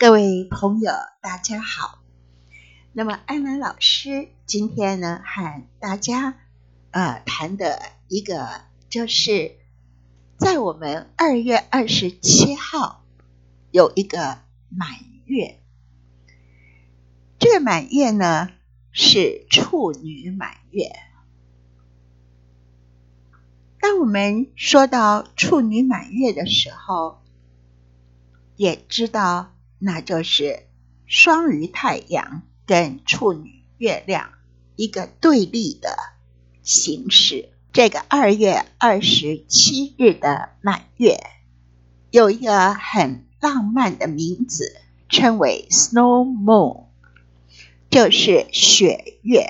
各位朋友，大家好。那么安兰老师今天呢，和大家呃谈的一个，就是在我们二月二十七号有一个满月，这个满月呢是处女满月。当我们说到处女满月的时候，也知道那就是双鱼太阳跟处女月亮一个对立的形式。这个二月二十七日的满月有一个很浪漫的名字，称为 Snow Moon，就是雪月。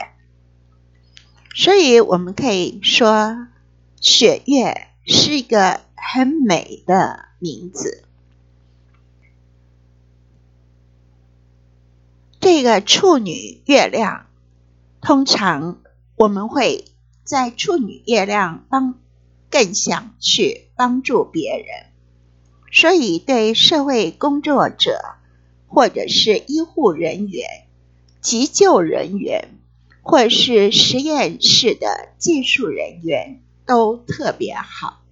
所以我们可以说。雪月是一个很美的名字。这个处女月亮，通常我们会在处女月亮帮更想去帮助别人，所以对社会工作者或者是医护人员、急救人员，或是实验室的技术人员。都特别好，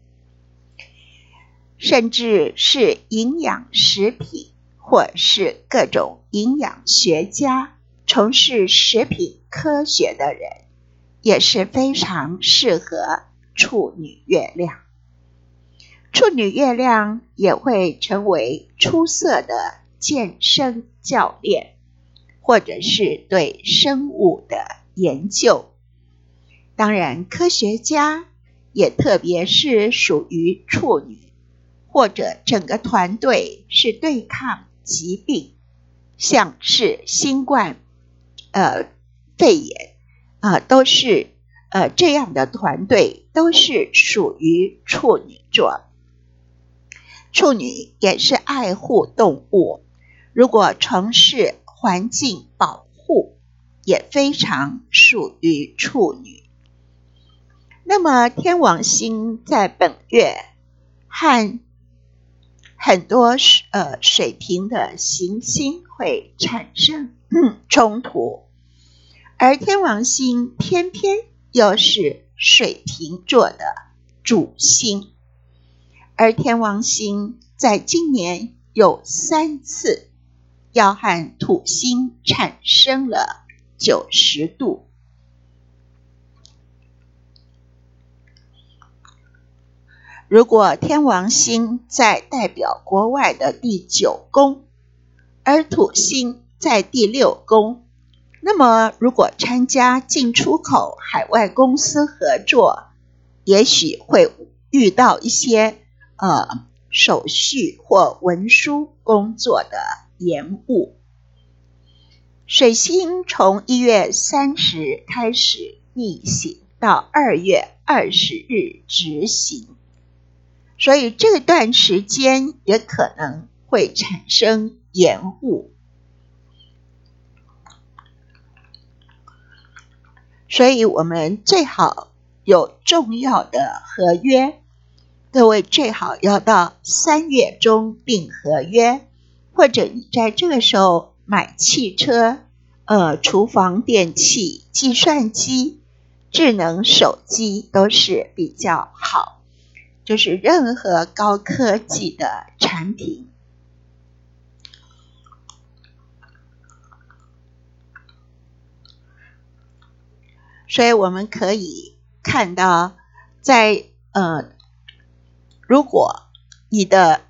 甚至是营养食品或是各种营养学家、从事食品科学的人，也是非常适合处女月亮。处女月亮也会成为出色的健身教练，或者是对生物的研究。当然，科学家。也特别是属于处女，或者整个团队是对抗疾病，像是新冠、呃肺炎啊，都是呃这样的团队，都是属于处女座。处女也是爱护动物，如果从事环境保护，也非常属于处女。那么，天王星在本月和很多呃水平的行星会产生冲突，而天王星偏偏又是水瓶座的主星，而天王星在今年有三次要和土星产生了九十度。如果天王星在代表国外的第九宫，而土星在第六宫，那么如果参加进出口海外公司合作，也许会遇到一些呃手续或文书工作的延误。水星从一月三十开始逆行，到二月二十日执行。所以这段时间也可能会产生延误，所以我们最好有重要的合约，各位最好要到三月中订合约，或者你在这个时候买汽车、呃厨房电器、计算机、智能手机都是比较好。就是任何高科技的产品，所以我们可以看到，在呃，如果你的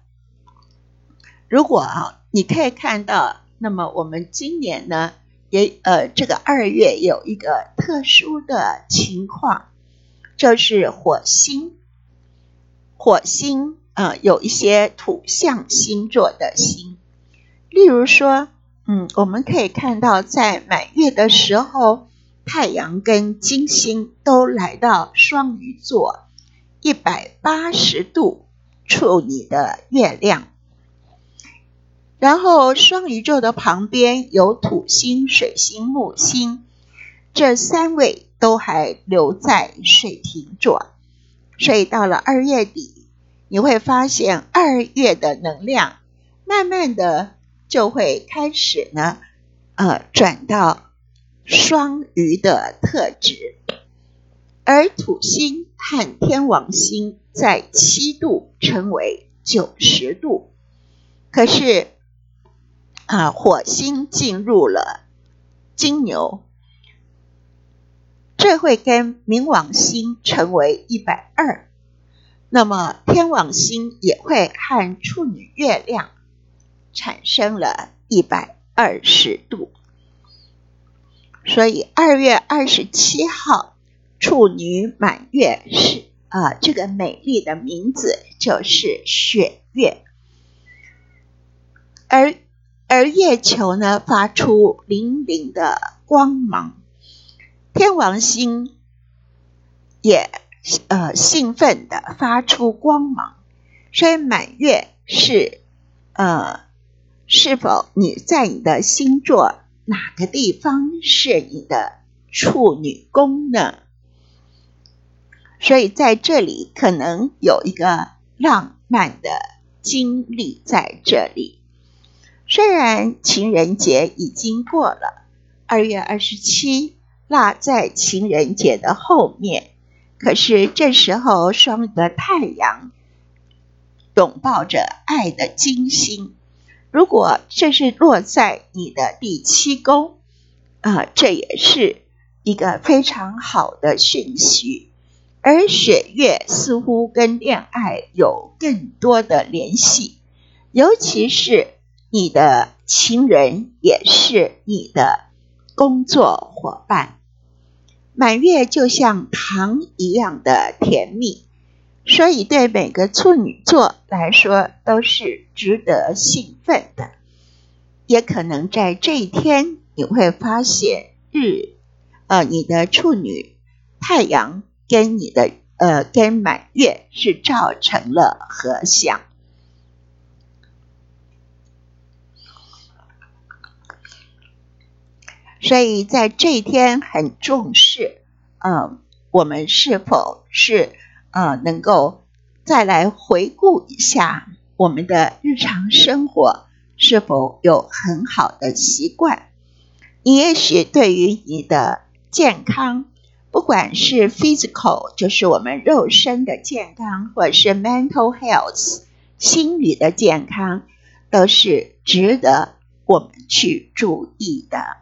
如果啊，你可以看到，那么我们今年呢，也呃，这个二月有一个特殊的情况，就是火星。火星，呃，有一些土象星座的星，例如说，嗯，我们可以看到，在满月的时候，太阳跟金星都来到双鱼座，一百八十度处女的月亮，然后双鱼座的旁边有土星、水星、木星，这三位都还留在水瓶座。所以到了二月底，你会发现二月的能量慢慢的就会开始呢，呃，转到双鱼的特质，而土星和天王星在七度成为九十度，可是啊，火星进入了金牛。这会跟冥王星成为一百二，那么天王星也会和处女月亮产生了一百二十度，所以二月二十七号处女满月是啊，这个美丽的名字就是雪月，而而月球呢发出粼粼的光芒。天王星也呃兴奋的发出光芒，所以满月是呃是否你在你的星座哪个地方是你的处女宫呢？所以在这里可能有一个浪漫的经历在这里。虽然情人节已经过了，二月二十七。落在情人节的后面，可是这时候双鱼的太阳拥抱着爱的金星。如果这是落在你的第七宫，啊，这也是一个非常好的讯息。而雪月似乎跟恋爱有更多的联系，尤其是你的情人也是你的工作伙伴。满月就像糖一样的甜蜜，所以对每个处女座来说都是值得兴奋的。也可能在这一天，你会发现日，呃，你的处女太阳跟你的呃跟满月是造成了合相。所以在这一天很重视，嗯，我们是否是呃能够再来回顾一下我们的日常生活是否有很好的习惯？也许对于你的健康，不管是 physical 就是我们肉身的健康，或者是 mental health 心理的健康，都是值得我们去注意的。